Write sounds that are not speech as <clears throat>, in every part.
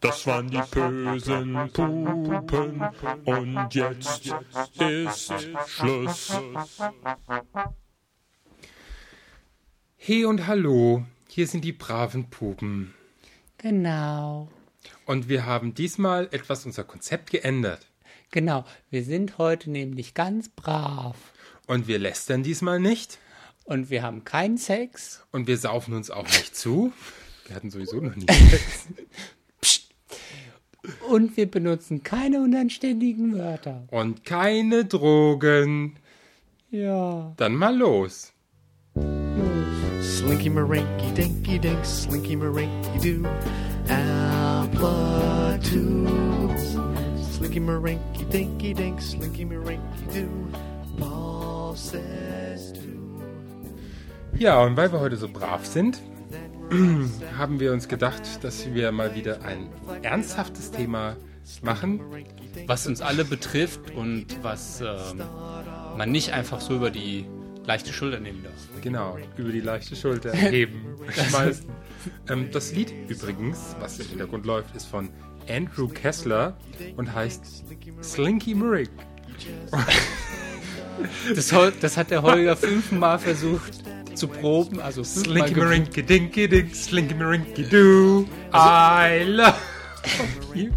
Das waren die bösen Pupen und jetzt ist Schluss. Hey und hallo, hier sind die braven Pupen. Genau. Und wir haben diesmal etwas unser Konzept geändert. Genau. Wir sind heute nämlich ganz brav. Und wir lästern diesmal nicht. Und wir haben keinen Sex. Und wir saufen uns auch nicht zu. Wir hatten sowieso noch nie <laughs> Sex. Und wir benutzen keine unanständigen Wörter. Und keine Drogen. Ja. Dann mal los. Slinky Marinky Dinky Dink, Slinky Marinky Doo. Amplitudes. Slinky Marinky Dinky Dink, Slinky Marinky Doo. Paul to. Ja, und weil wir heute so brav sind, <clears throat> haben wir uns gedacht, dass wir mal wieder ein ernsthaftes Thema machen. was uns alle betrifft und was ähm, man nicht einfach so über die leichte Schulter nehmen darf. Genau, über die leichte Schulter <laughs> heben, schmeißen. ähm, das Lied übrigens, was im Hintergrund läuft, ist von Andrew Kessler und heißt Slinky Merrick. Das, das hat der Holger fünfmal versucht zu proben, also Slinky. Marinky Dinky Dink, Slinky Marinky Doo. I love <laughs> you.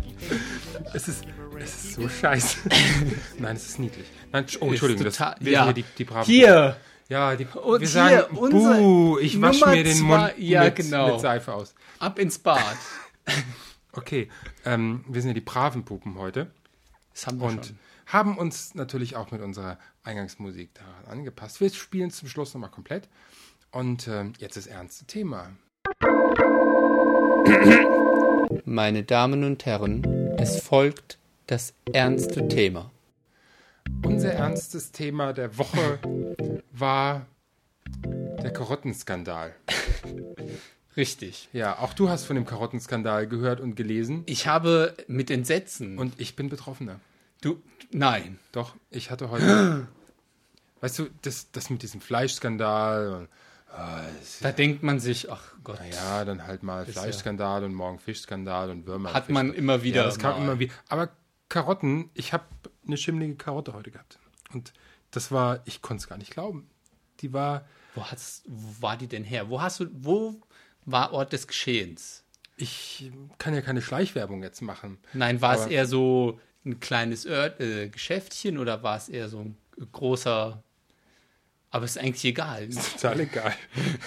Es ist, es ist so scheiße. <laughs> Nein, es ist niedlich. Nein, oh, Entschuldigung, das, wir ja. sind hier die, die braven Hier! Ja, die, Und wir sagen, Buh, ich wasche mir den Mund zwei- ja, mit, genau. mit Seife aus. Ab ins Bad. <laughs> Okay, ähm, wir sind ja die braven Pupen heute Das haben wir und schon. Haben uns natürlich auch mit unserer Eingangsmusik daran angepasst. Wir spielen zum Schluss nochmal komplett. Und ähm, jetzt das ernste Thema. Meine Damen und Herren, es folgt das ernste Thema. Unser ernstes Thema der Woche war der Karottenskandal. <laughs> Richtig. Ja, auch du hast von dem Karottenskandal gehört und gelesen. Ich habe mit Entsetzen Und ich bin Betroffener. du nein. Doch, ich hatte heute. <gasps> weißt du, das, das mit diesem Fleischskandal und Da denkt man sich, ach Gott. ja, dann halt mal Fleischskandal und morgen Fischskandal und Würmer. Hat und man Fisch- immer wieder Ja, das kam immer wieder. Aber Karotten, ich habe eine schimmlige Karotte heute gehabt. Und das war, ich konnte es gar nicht glauben. Die war, Wo, hast, wo war die denn her? Wo hast du, wo war Ort des Geschehens? ich kann ja keine Schleichwerbung jetzt machen. Nein, war es eher so ein kleines Ör äh, Geschäftchen oder war es eher so ein großer. Aber ist eigentlich egal. Total egal.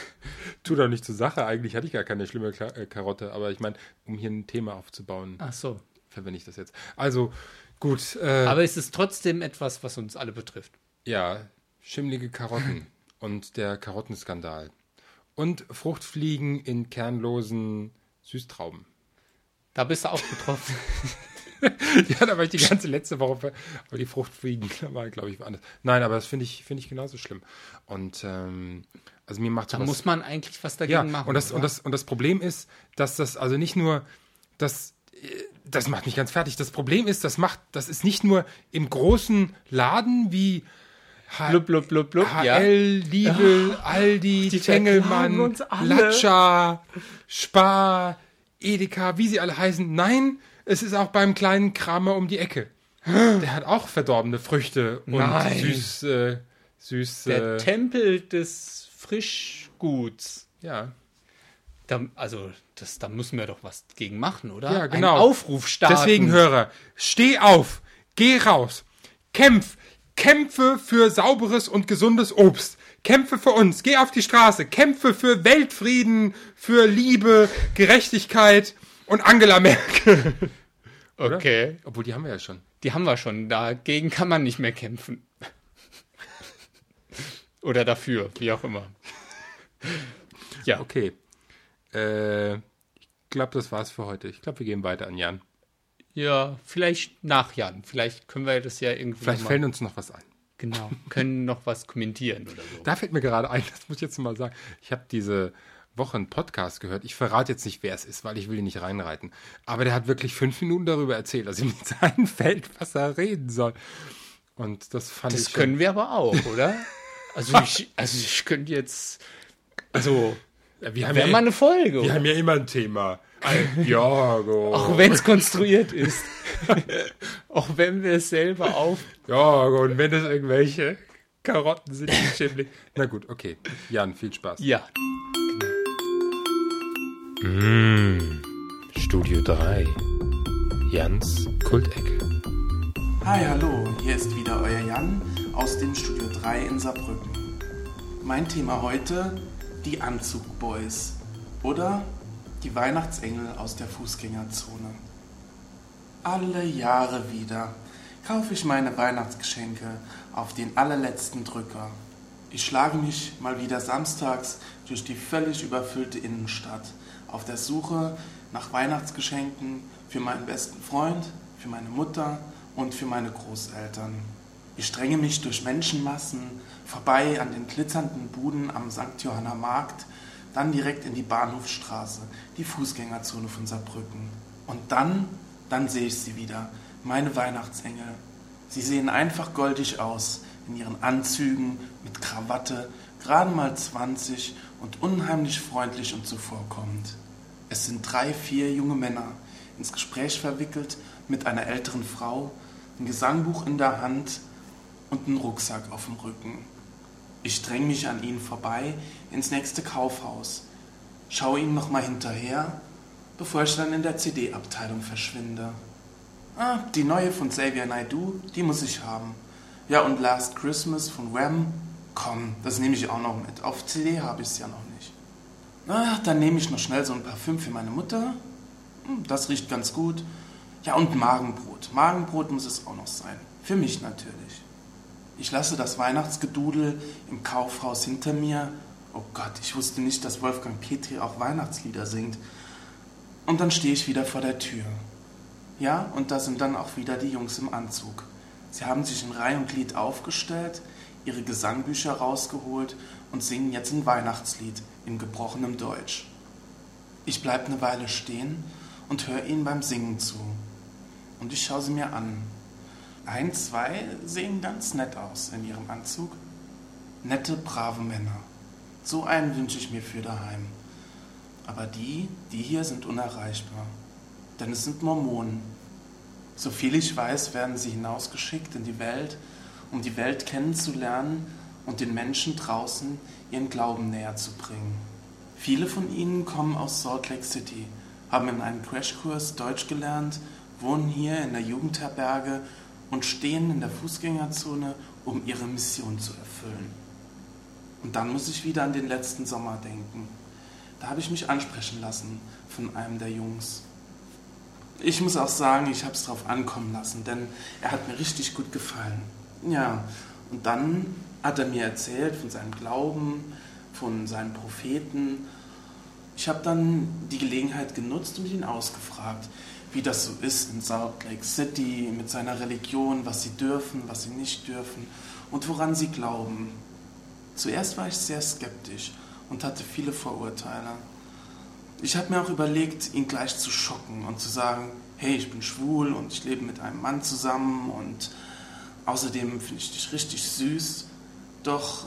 <laughs> Tut auch nicht zur Sache. Eigentlich hatte ich gar keine schlimme äh, Karotte, aber ich meine, um hier ein Thema aufzubauen, Ach so. verwende ich das jetzt. Also, gut. Äh, Aber es ist trotzdem etwas, was uns alle betrifft. ja, schimmlige Karotten <laughs> und der Karottenskandal. Und Fruchtfliegen in kernlosen Süßtrauben. Da bist du auch betroffen. <laughs> <laughs> Ja, da war ich die ganze letzte Woche, aber die Fruchtfliegen <laughs> waren, glaube ich, woanders. Nein, aber das finde ich, finde ich genauso schlimm. Und ähm, also mir macht Da sowas muss man eigentlich was dagegen Ja, machen. und das, oder? und, das, und das Problem ist, dass das also nicht nur, das, äh, das macht mich ganz fertig. Das Problem ist, das macht, das ist nicht nur im großen Laden wie H blub, blub, blub, blub, ja. HL, Lidl, Aldi, die Tengelmann. Latscha, Spar, Edeka, wie sie alle heißen. Nein, es ist auch beim kleinen Kramer um die Ecke. Der hat auch verdorbene Früchte und Nein. süß, äh, süß, Der äh, Tempel des Frischguts. ja. Da, also, das, da müssen wir doch was gegen machen, oder? Ja, genau. Ein Aufruf starten. Deswegen, Hörer, steh auf, geh raus, kämpf, kämpfe für sauberes und gesundes Obst. Kämpfe für uns, geh auf die Straße, kämpfe für Weltfrieden, für Liebe, Gerechtigkeit und Angela Merkel. Oder? Okay. Obwohl, die haben wir ja schon. Die haben wir schon. Dagegen kann man nicht mehr kämpfen. <laughs> Oder dafür, wie auch immer. <laughs> Ja, Okay. Äh, ich glaube, das war's für heute. Ich glaube, wir gehen weiter an Jan. ja, vielleicht nach Jan. Vielleicht können wir das ja irgendwie Vielleicht fällt uns noch was ein. genau, können noch was kommentieren oder so. Da fällt mir gerade ein, das muss ich jetzt mal sagen. Ich habe diese Woche einen Podcast gehört. Ich verrate jetzt nicht, wer es ist, weil ich will ihn nicht reinreiten. Aber der hat wirklich fünf Minuten darüber erzählt, dass ihm <laughs> nichts einfällt, was er reden soll. Und das fand Das ich. können wir aber auch, oder? <laughs> Also ich, also ich könnte jetzt, also Ja, wir haben, Wäre ja, mal eine Folge. wir haben ja immer ein Thema. Ein- Ja, go. <laughs> Auch wenn es konstruiert ist. auch wenn wir es selber auf. Ja, go. und wenn es irgendwelche Karotten sind, die. Na gut, okay. Jan, viel Spaß. Ja. Studio 3. Jans Kultecke. Hi, hallo, hier ist wieder euer Jan aus dem Studio 3 in Saarbrücken. Mein Thema heute, die Anzugboys oder die Weihnachtsengel aus der Fußgängerzone. Alle Jahre wieder kaufe ich meine Weihnachtsgeschenke auf den allerletzten Drücker. Ich schlage mich mal wieder samstags durch die völlig überfüllte Innenstadt auf der Suche nach Weihnachtsgeschenken für meinen besten Freund, für meine Mutter und für meine Großeltern. Ich dränge mich durch Menschenmassen vorbei an den glitzernden Buden am St. Johanna Markt, dann direkt in die Bahnhofstraße, die Fußgängerzone von Saarbrücken. Und dann, dann sehe ich sie wieder, meine Weihnachtsengel. Sie sehen einfach goldig aus in ihren Anzügen mit Krawatte, gerade mal 20 und unheimlich freundlich und zuvorkommend. Es sind drei, vier junge Männer, ins Gespräch verwickelt mit einer älteren Frau, ein Gesangbuch in der Hand und einen Rucksack auf dem Rücken. Ich dränge mich an ihnen vorbei ins nächste Kaufhaus, schaue ihnen nochmal hinterher, bevor ich dann in der CD-Abteilung verschwinde. Ah, die neue von Xavier Naidoo, die muss ich haben. Ja, und Last Christmas von Wham, komm, das nehme ich auch noch mit. Auf CD habe ich es ja noch nicht. Na, dann nehme ich noch schnell so ein Parfüm für meine Mutter. Hm, Das riecht ganz gut. Ja, und Magenbrot. Magenbrot muss es auch noch sein. Für mich natürlich. Ich lasse das Weihnachtsgedudel im Kaufhaus hinter mir. Oh Gott, ich wusste nicht, dass Wolfgang Petri auch Weihnachtslieder singt. Und dann stehe ich wieder vor der Tür. Ja, und da sind dann auch wieder die Jungs im Anzug. Sie haben sich in Reihe und Glied aufgestellt, ihre Gesangbücher rausgeholt und singen jetzt ein Weihnachtslied in gebrochenem Deutsch. Ich bleibe eine Weile stehen und höre ihnen beim Singen zu. Und ich schaue sie mir an. Ein, zwei sehen ganz nett aus in ihrem Anzug. Nette, brave Männer. So einen wünsche ich mir für daheim. Aber die, die hier sind unerreichbar. Denn es sind Mormonen. Soviel ich weiß, werden sie hinausgeschickt in die Welt, um die Welt kennenzulernen und den Menschen draußen ihren Glauben näher zu bringen. Viele von ihnen kommen aus Salt Lake City, haben in einem Crashkurs Deutsch gelernt, wohnen hier in der Jugendherberge und stehen in der Fußgängerzone, um ihre Mission zu erfüllen. Und dann muss ich wieder an den letzten Sommer denken. Da habe ich mich ansprechen lassen von einem der Jungs. Ich muss auch sagen, ich habe es drauf ankommen lassen, denn er hat mir richtig gut gefallen. Ja, und dann hat er mir erzählt von seinem Glauben, von seinen Propheten. Ich habe dann die Gelegenheit genutzt und ihn ausgefragt, wie das so ist in Salt Lake City mit seiner Religion, was sie dürfen, was sie nicht dürfen und woran sie glauben. Zuerst war ich sehr skeptisch und hatte viele Vorurteile. Ich habe mir auch überlegt, ihn gleich zu schocken und zu sagen, hey, ich bin schwul und ich lebe mit einem Mann zusammen und außerdem finde ich dich richtig süß. Doch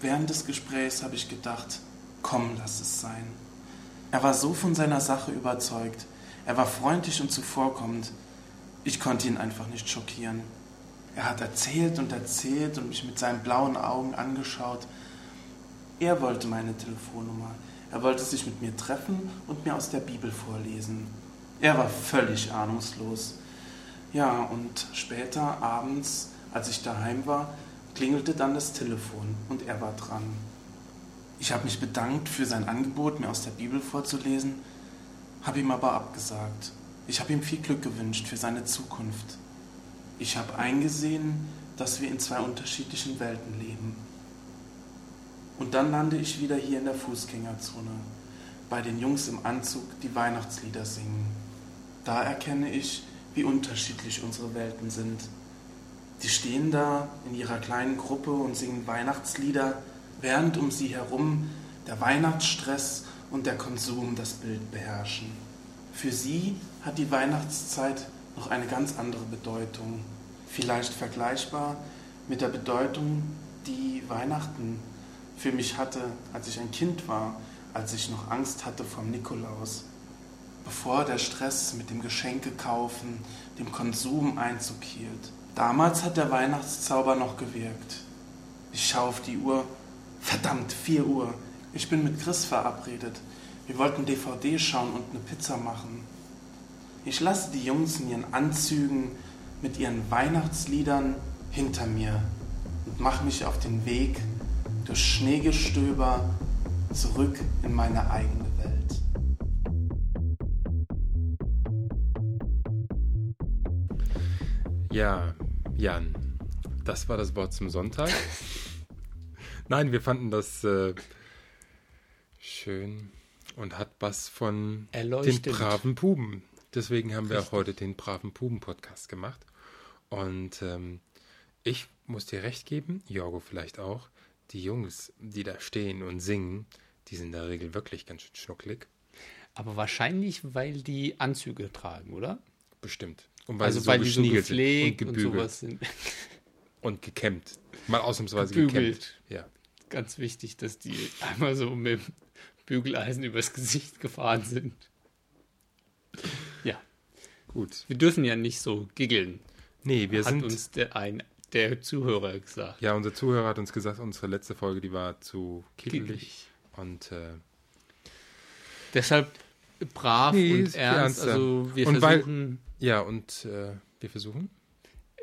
während des Gesprächs habe ich gedacht, komm, lass es sein. Er war so von seiner Sache überzeugt, er war freundlich und zuvorkommend. Ich konnte ihn einfach nicht schockieren. Er hat erzählt und erzählt und mich mit seinen blauen Augen angeschaut. Er wollte meine Telefonnummer. Er wollte sich mit mir treffen und mir aus der Bibel vorlesen. Er war völlig ahnungslos. Ja, und später abends, als ich daheim war, klingelte dann das Telefon und er war dran. Ich habe mich bedankt für sein Angebot, mir aus der Bibel vorzulesen, habe ihm aber abgesagt. Ich habe ihm viel Glück gewünscht für seine Zukunft. Ich habe eingesehen, dass wir in zwei unterschiedlichen Welten leben. Und dann lande ich wieder hier in der Fußgängerzone, bei den Jungs im Anzug, die Weihnachtslieder singen. Da erkenne ich, wie unterschiedlich unsere Welten sind. Die stehen da in ihrer kleinen Gruppe und singen Weihnachtslieder, während um sie herum der Weihnachtsstress und der Konsum das Bild beherrschen. Für sie hat die Weihnachtszeit noch eine ganz andere Bedeutung, vielleicht vergleichbar mit der Bedeutung, die Weihnachten für mich hatte, als ich ein Kind war, als ich noch Angst hatte vom Nikolaus. Bevor der Stress mit dem Geschenke kaufen, dem Konsum Einzug hielt. Damals hat der Weihnachtszauber noch gewirkt. Ich schaue auf die Uhr. Verdammt, 4 Uhr. Ich bin mit Chris verabredet. Wir wollten DVD schauen und eine Pizza machen. Ich lasse die Jungs in ihren Anzügen mit ihren Weihnachtsliedern hinter mir und mache mich auf den Weg durch Schneegestöber zurück in meine eigene Ja, Jan, das war das Wort zum Sonntag. <laughs> Nein, wir fanden das äh, schön und hat was von den braven Puben. Deswegen haben wir auch heute den braven Puben-Podcast gemacht. Und ähm, ich muss dir recht geben, Jorgo vielleicht auch, die Jungs, die da stehen und singen, die sind in der Regel wirklich ganz schön schnucklig. Aber wahrscheinlich, weil die Anzüge tragen, oder? Bestimmt. Und weil also sie so weil die so gepflegt und und, gebügelt sowas sind. <laughs> und gekämmt. Mal ausnahmsweise Gebügelt. gekämmt. Ja. Ganz wichtig, dass die einmal so mit dem Bügeleisen übers Gesicht gefahren sind. Ja, Gut. wir dürfen ja nicht so giggeln, Nee, wir hat sind. uns der, ein, der Zuhörer gesagt. ja, unser Zuhörer hat uns gesagt, unsere letzte Folge, die war zu kickelig. Und äh, Deshalb brav Nee, und ernst. Also wir Und weil- versuchen, ja, und äh, wir versuchen.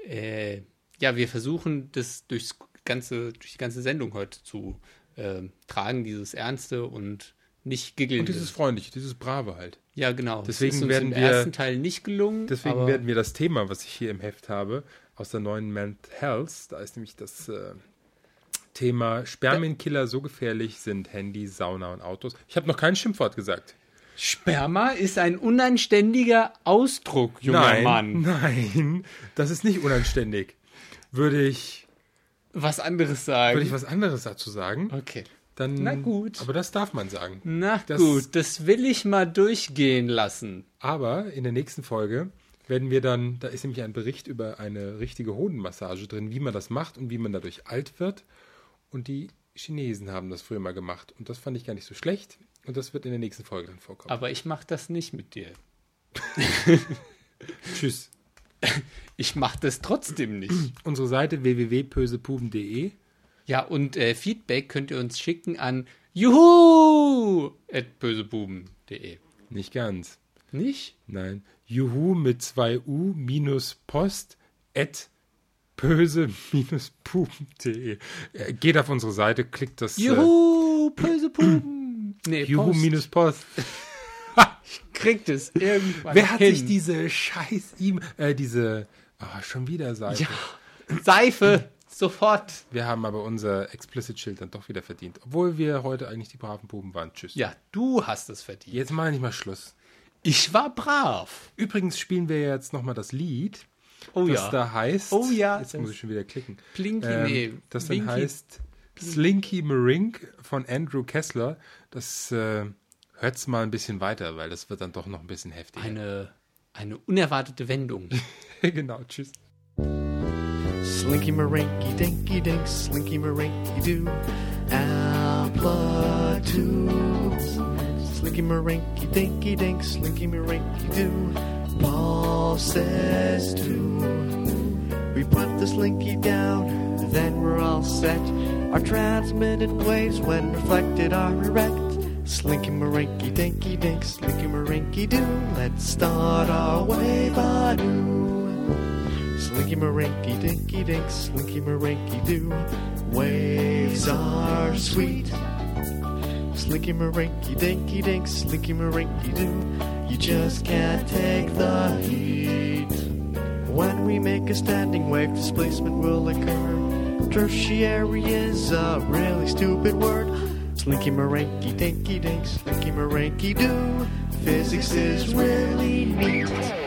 äh, ja, wir versuchen das durchs ganze, durch die ganze Sendung heute zu äh, tragen, dieses Ernste und nicht giggeln. Und dieses freundliche, dieses brave halt. ja, genau. Das deswegen ist uns werden im wir- ersten Teil nicht gelungen. Deswegen werden wir das Thema, was ich hier im Heft habe, aus der neuen Mental Health, da ist nämlich das äh, Thema Spermienkiller so gefährlich sind Handy, Sauna und Autos. Ich habe noch kein Schimpfwort gesagt. Sperma ist ein unanständiger Ausdruck, junger nein, Mann. <laughs> nein, das ist nicht unanständig. Würde ich, Was anderes sagen. würde ich was anderes dazu sagen, okay. dann. Na gut. Aber das darf man sagen. Na Das- gut, das will ich mal durchgehen lassen. Aber in der nächsten Folge werden wir dann, da ist nämlich ein Bericht über eine richtige Hodenmassage drin, wie man das macht und wie man dadurch alt wird. Und die Chinesen haben das früher mal gemacht. Und das fand ich gar nicht so schlecht. Und das wird in der nächsten Folge dann vorkommen. Aber ich mache das nicht mit dir. <laughs> Tschüss. Ich mache das trotzdem nicht. <clears throat> Unsere Seite www.pösepuben.de. ja, und äh, Feedback könnt ihr uns schicken an juhu@bösebuben.de. Nicht ganz. Nicht? Nein. Juhu mit zwei U minus Post at böse-puben.de. Äh, Geht auf unsere Seite, klickt das. Juhu, Bösebuben. Nee, Äh, Juhu Post. Minus Post. kriegt es irgendwann Wer hat hin. sich diese scheiß e äh, diese, ah, schon wieder Seite. Ja, Seife, sofort. Wir haben aber unser Explicit-Schild dann doch wieder verdient. Obwohl wir heute eigentlich die braven Buben waren. Tschüss. Ja, du hast es verdient. Jetzt mal nicht mal Schluss. Ich war brav. Übrigens spielen wir jetzt nochmal das Lied, Oh das ja. da heißt. Oh ja, Jetzt das- muss ich schon wieder klicken. Plinky, Ähm, nee. das dann Winky. heißt Slinky Marink von Andrew Kessler. Das äh, hört's mal ein bisschen weiter, weil das wird dann doch noch ein bisschen heftiger. Eine, eine unerwartete Wendung. <laughs> genau, tschüss. Slinky Marinky Dinky Dink, Slinky Marinky Doo. Amplitudes. Slinky Marinky Dinky Dink, Slinky Marinky Doo. Paul says to. We put the slinky down, then we're all set. Our transmitted waves, when reflected, are erect. Slinky Marinky Dinky Dink, Slinky Marinky do. Let's start our wave anew. Slinky Marinky Dinky Dink, Slinky Marinky do. Waves are sweet. Slinky Marinky Dinky Dink, Slinky Marinky do. You just can't take the heat. When we make a standing wave, displacement will occur. Tertiary is a really stupid word. Slinky Marinky Dinky Dink, Slinky Marinky Doo. Physics is really neat.